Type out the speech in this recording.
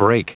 break.